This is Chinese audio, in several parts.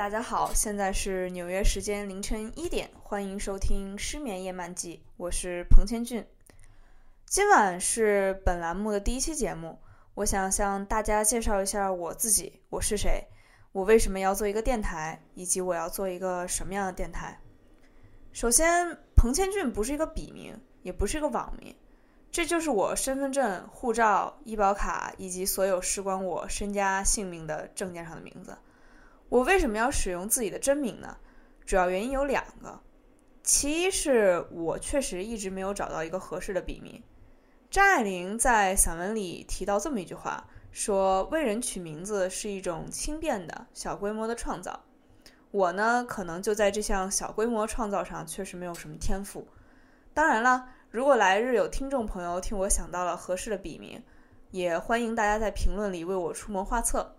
大家好，现在是纽约时间凌晨一点，欢迎收听《失眠夜漫记》，我是彭千俊。今晚是本栏目的第一期节目，我想向大家介绍一下我自己，我是谁，我为什么要做一个电台，以及我要做一个什么样的电台。首先，彭千俊不是一个笔名，也不是一个网名，这就是我身份证、护照、医保卡以及所有事关我身家性命的证件上的名字。我为什么要使用自己的真名呢？主要原因有两个，其一是我确实一直没有找到一个合适的笔名。张爱玲在散文里提到这么一句话，说为人取名字是一种轻便的小规模的创造。我呢，可能就在这项小规模创造上确实没有什么天赋。当然了，如果来日有听众朋友听我想到了合适的笔名，也欢迎大家在评论里为我出谋划策。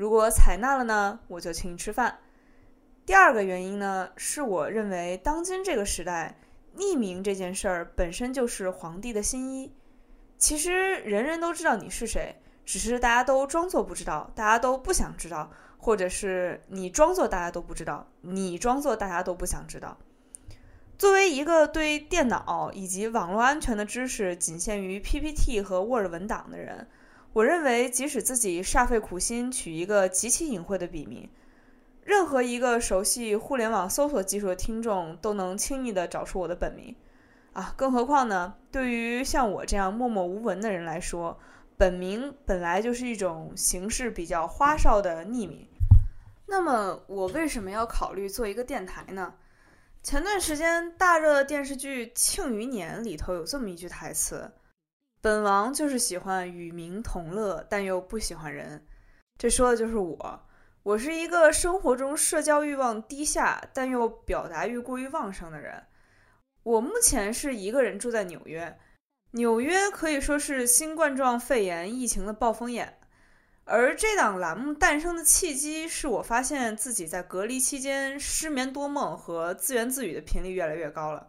如果采纳了呢，我就请你吃饭。第二个原因呢，是我认为当今这个时代，匿名这件事儿本身就是皇帝的新衣。其实人人都知道你是谁，只是大家都装作不知道，大家都不想知道，或者是你装作大家都不知道，你装作大家都不想知道。作为一个对电脑以及网络安全的知识仅限于 PPT 和 Word 文档的人。我认为，即使自己煞费苦心取一个极其隐晦的笔名，任何一个熟悉互联网搜索技术的听众都能轻易地找出我的本名。啊，更何况呢？对于像我这样默默无闻的人来说，本名本来就是一种形式比较花哨的匿名。那么，我为什么要考虑做一个电台呢？前段时间大热的电视剧《庆余年》里头有这么一句台词。本王就是喜欢与民同乐，但又不喜欢人。这说的就是我。我是一个生活中社交欲望低下，但又表达欲过于旺盛的人。我目前是一个人住在纽约。纽约可以说是新冠状肺炎疫情的暴风眼。而这档栏目诞生的契机，是我发现自己在隔离期间失眠多梦和自言自语的频率越来越高了。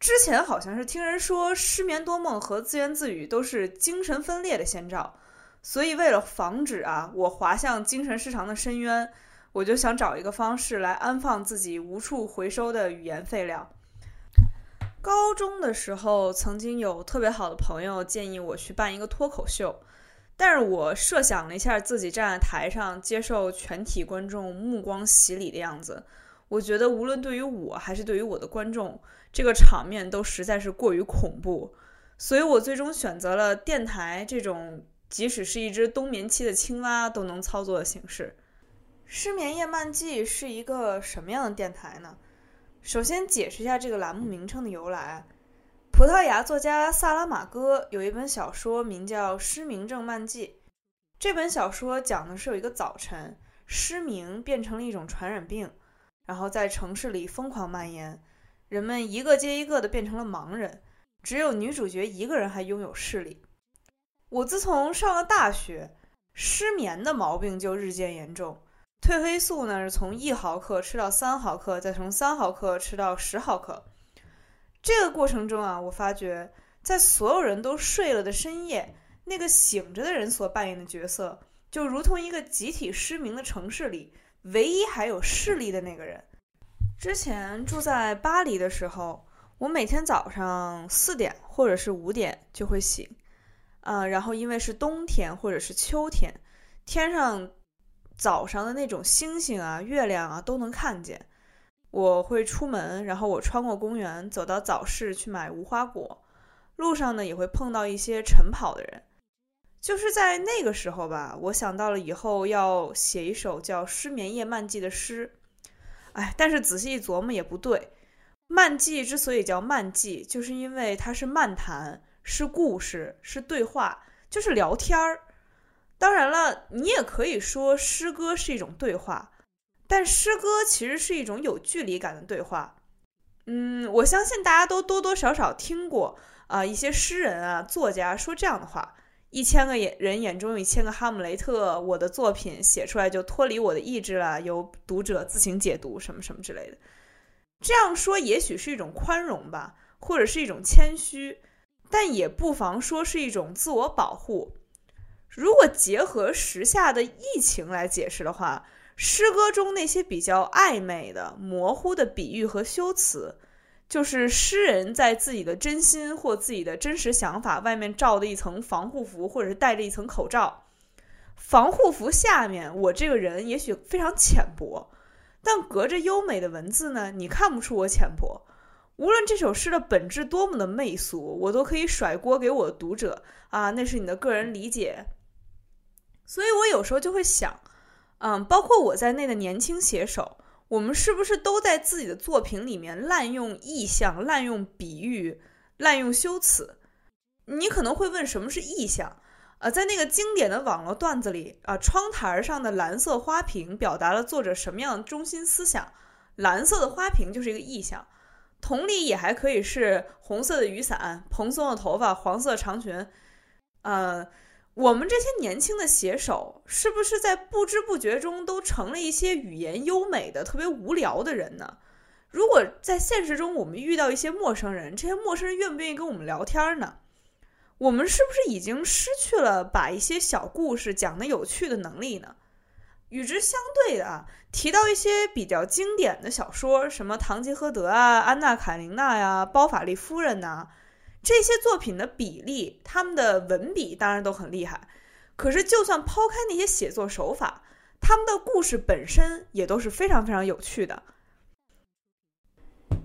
之前好像是听人说失眠多梦和自言自语都是精神分裂的先兆，所以为了防止啊我滑向精神失常的深渊，我就想找一个方式来安放自己无处回收的语言废料。高中的时候，曾经有特别好的朋友建议我去办一个脱口秀，但是我设想了一下自己站在台上接受全体观众目光洗礼的样子，我觉得无论对于我还是对于我的观众。这个场面都实在是过于恐怖，所以我最终选择了电台这种即使是一只冬眠期的青蛙都能操作的形式。失眠夜漫记是一个什么样的电台呢？首先解释一下这个栏目名称的由来。葡萄牙作家萨拉马戈有一本小说名叫《失明症漫记》，这本小说讲的是有一个早晨，失明变成了一种传染病，然后在城市里疯狂蔓延。人们一个接一个的变成了盲人，只有女主角一个人还拥有视力。我自从上了大学，失眠的毛病就日渐严重。褪黑素呢是从一毫克吃到三毫克，再从三毫克吃到十毫克。这个过程中啊，我发觉在所有人都睡了的深夜，那个醒着的人所扮演的角色，就如同一个集体失明的城市里唯一还有视力的那个人。之前住在巴黎的时候，我每天早上四点或者是五点就会醒，啊，然后因为是冬天或者是秋天，天上早上的那种星星啊、月亮啊都能看见。我会出门，然后我穿过公园，走到早市去买无花果，路上呢也会碰到一些晨跑的人。就是在那个时候吧，我想到了以后要写一首叫《失眠夜漫记》的诗。哎，但是仔细一琢磨也不对。漫记之所以叫漫记，就是因为它是漫谈，是故事，是对话，就是聊天儿。当然了，你也可以说诗歌是一种对话，但诗歌其实是一种有距离感的对话。嗯，我相信大家都多多少少听过啊，一些诗人啊、作家说这样的话。一千个眼人眼中有一千个哈姆雷特，我的作品写出来就脱离我的意志了，由读者自行解读，什么什么之类的。这样说也许是一种宽容吧，或者是一种谦虚，但也不妨说是一种自我保护。如果结合时下的疫情来解释的话，诗歌中那些比较暧昧的、模糊的比喻和修辞，就是诗人在自己的真心或自己的真实想法外面罩的一层防护服，或者是戴着一层口罩。防护服下面，我这个人也许非常浅薄，但隔着优美的文字呢，你看不出我浅薄。无论这首诗的本质多么的媚俗，我都可以甩锅给我的读者啊，那是你的个人理解。所以我有时候就会想。嗯，包括我在内的年轻写手，我们是不是都在自己的作品里面滥用意象、滥用比喻、滥用修辞？你可能会问，什么是意象？呃，在那个经典的网络段子里啊，窗台上的蓝色花瓶表达了作者什么样的中心思想？蓝色的花瓶就是一个意象。同理，也还可以是红色的雨伞、蓬松的头发、黄色长裙，呃。我们这些年轻的写手，是不是在不知不觉中都成了一些语言优美的、特别无聊的人呢？如果在现实中我们遇到一些陌生人，这些陌生人愿不愿意跟我们聊天呢？我们是不是已经失去了把一些小故事讲得有趣的能力呢？与之相对的啊，提到一些比较经典的小说，什么《堂吉诃德》啊、《安娜·卡琳娜》呀、《包法利夫人》呐。这些作品的比例，他们的文笔当然都很厉害，可是就算抛开那些写作手法，他们的故事本身也都是非常非常有趣的。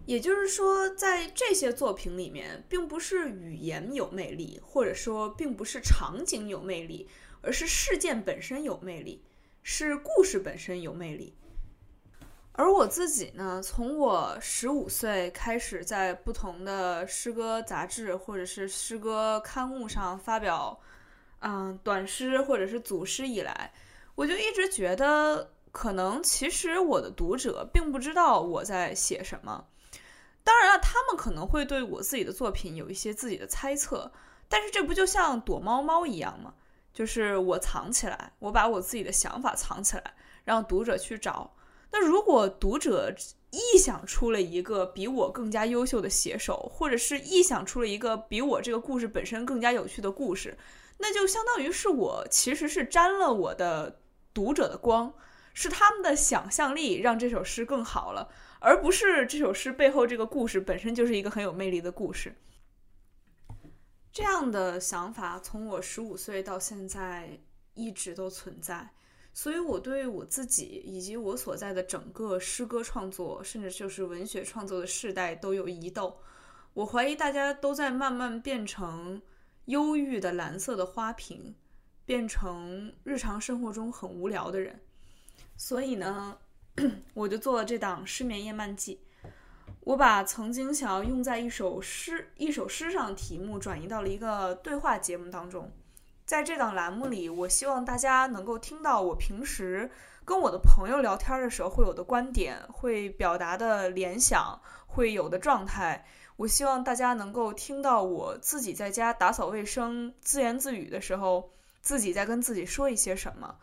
也就是说，在这些作品里面，并不是语言有魅力，或者说并不是场景有魅力，而是事件本身有魅力，是故事本身有魅力。而我自己呢，从我十五岁开始，在不同的诗歌杂志或者是诗歌刊物上发表，嗯，短诗或者是组诗以来，我就一直觉得，可能其实我的读者并不知道我在写什么。当然了，他们可能会对我自己的作品有一些自己的猜测，但是这不就像躲猫猫一样吗？就是我藏起来，我把我自己的想法藏起来，让读者去找。那如果读者臆想出了一个比我更加优秀的写手，或者是臆想出了一个比我这个故事本身更加有趣的故事，那就相当于是我其实是沾了我的读者的光，是他们的想象力让这首诗更好了，而不是这首诗背后这个故事本身就是一个很有魅力的故事。这样的想法从我十五岁到现在一直都存在。所以，我对我自己以及我所在的整个诗歌创作，甚至就是文学创作的世代都有疑窦。我怀疑大家都在慢慢变成忧郁的蓝色的花瓶，变成日常生活中很无聊的人。所以呢，我就做了这档《失眠夜漫记》。我把曾经想要用在一首诗、一首诗上的题目，转移到了一个对话节目当中。在这档栏目里，我希望大家能够听到我平时跟我的朋友聊天的时候会有的观点，会表达的联想，会有的状态。我希望大家能够听到我自己在家打扫卫生、自言自语的时候，自己在跟自己说一些什么。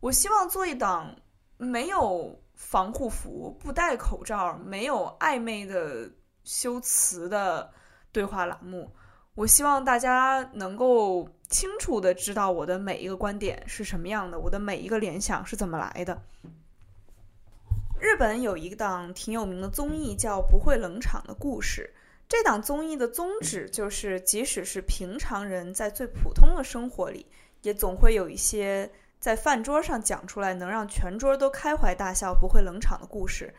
我希望做一档没有防护服、不戴口罩、没有暧昧的修辞的对话栏目。我希望大家能够清楚的知道我的每一个观点是什么样的，我的每一个联想是怎么来的。日本有一档挺有名的综艺叫《不会冷场的故事》，这档综艺的宗旨就是，即使是平常人在最普通的生活里，也总会有一些在饭桌上讲出来能让全桌都开怀大笑、不会冷场的故事。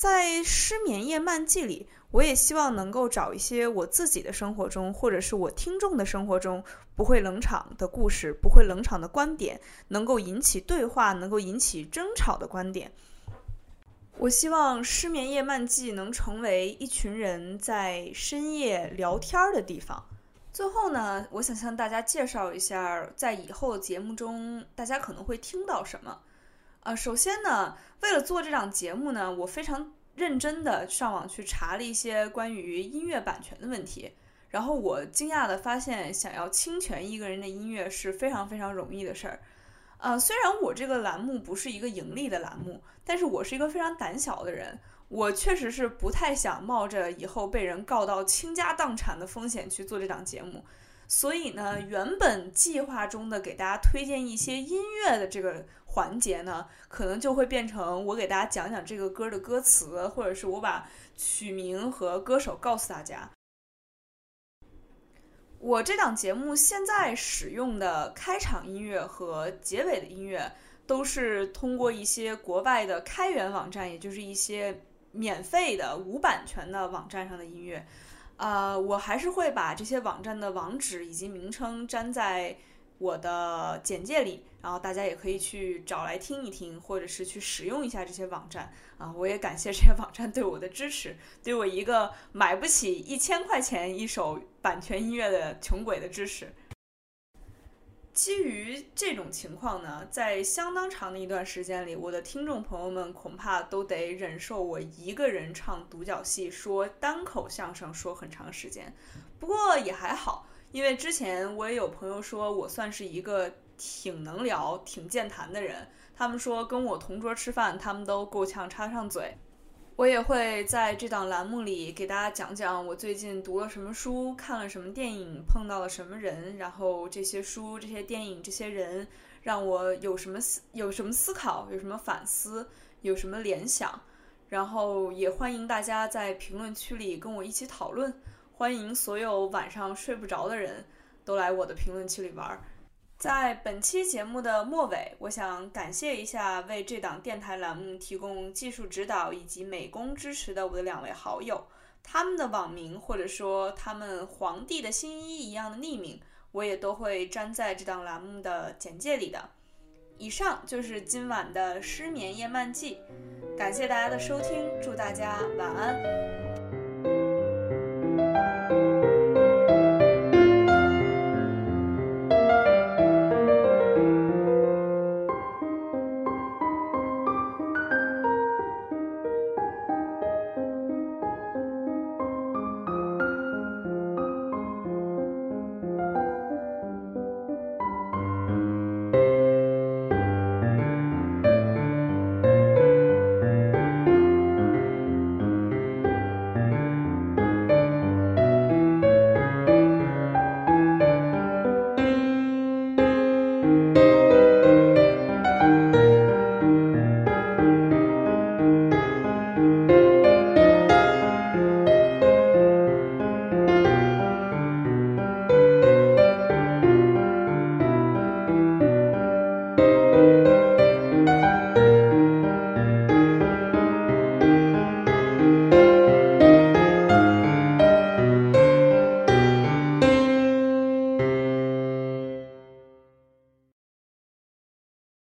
在《失眠夜漫记》里。我也希望能够找一些我自己的生活中，或者是我听众的生活中不会冷场的故事，不会冷场的观点，能够引起对话，能够引起争吵的观点。我希望《失眠夜漫记》能成为一群人在深夜聊天的地方。最后呢，我想向大家介绍一下，在以后节目中大家可能会听到什么。呃，首先呢，为了做这档节目呢，我非常。认真的上网去查了一些关于音乐版权的问题，然后我惊讶的发现，想要侵权一个人的音乐是非常非常容易的事儿。呃，虽然我这个栏目不是一个盈利的栏目，但是我是一个非常胆小的人，我确实是不太想冒着以后被人告到倾家荡产的风险去做这档节目。所以呢，原本计划中的给大家推荐一些音乐的这个环节呢，可能就会变成我给大家讲讲这个歌的歌词，或者是我把曲名和歌手告诉大家。我这档节目现在使用的开场音乐和结尾的音乐，都是通过一些国外的开源网站，也就是一些免费的无版权的网站上的音乐。呃，我还是会把这些网站的网址以及名称粘在我的简介里，然后大家也可以去找来听一听，或者是去使用一下这些网站啊。我也感谢这些网站对我的支持，对我一个买不起一千块钱一首版权音乐的穷鬼的支持。基于这种情况呢，在相当长的一段时间里，我的听众朋友们恐怕都得忍受我一个人唱独角戏、说单口相声说很长时间。不过也还好，因为之前我也有朋友说我算是一个挺能聊、挺健谈的人，他们说跟我同桌吃饭，他们都够呛插上嘴。我也会在这档栏目里给大家讲讲我最近读了什么书，看了什么电影，碰到了什么人，然后这些书、这些电影、这些人让我有什么思、有什么思考、有什么反思、有什么联想。然后也欢迎大家在评论区里跟我一起讨论，欢迎所有晚上睡不着的人都来我的评论区里玩。在本期节目的末尾，我想感谢一下为这档电台栏目提供技术指导以及美工支持的我的两位好友，他们的网名或者说他们皇帝的新衣一样的匿名，我也都会粘在这档栏目的简介里的。以上就是今晚的失眠夜漫记，感谢大家的收听，祝大家晚安。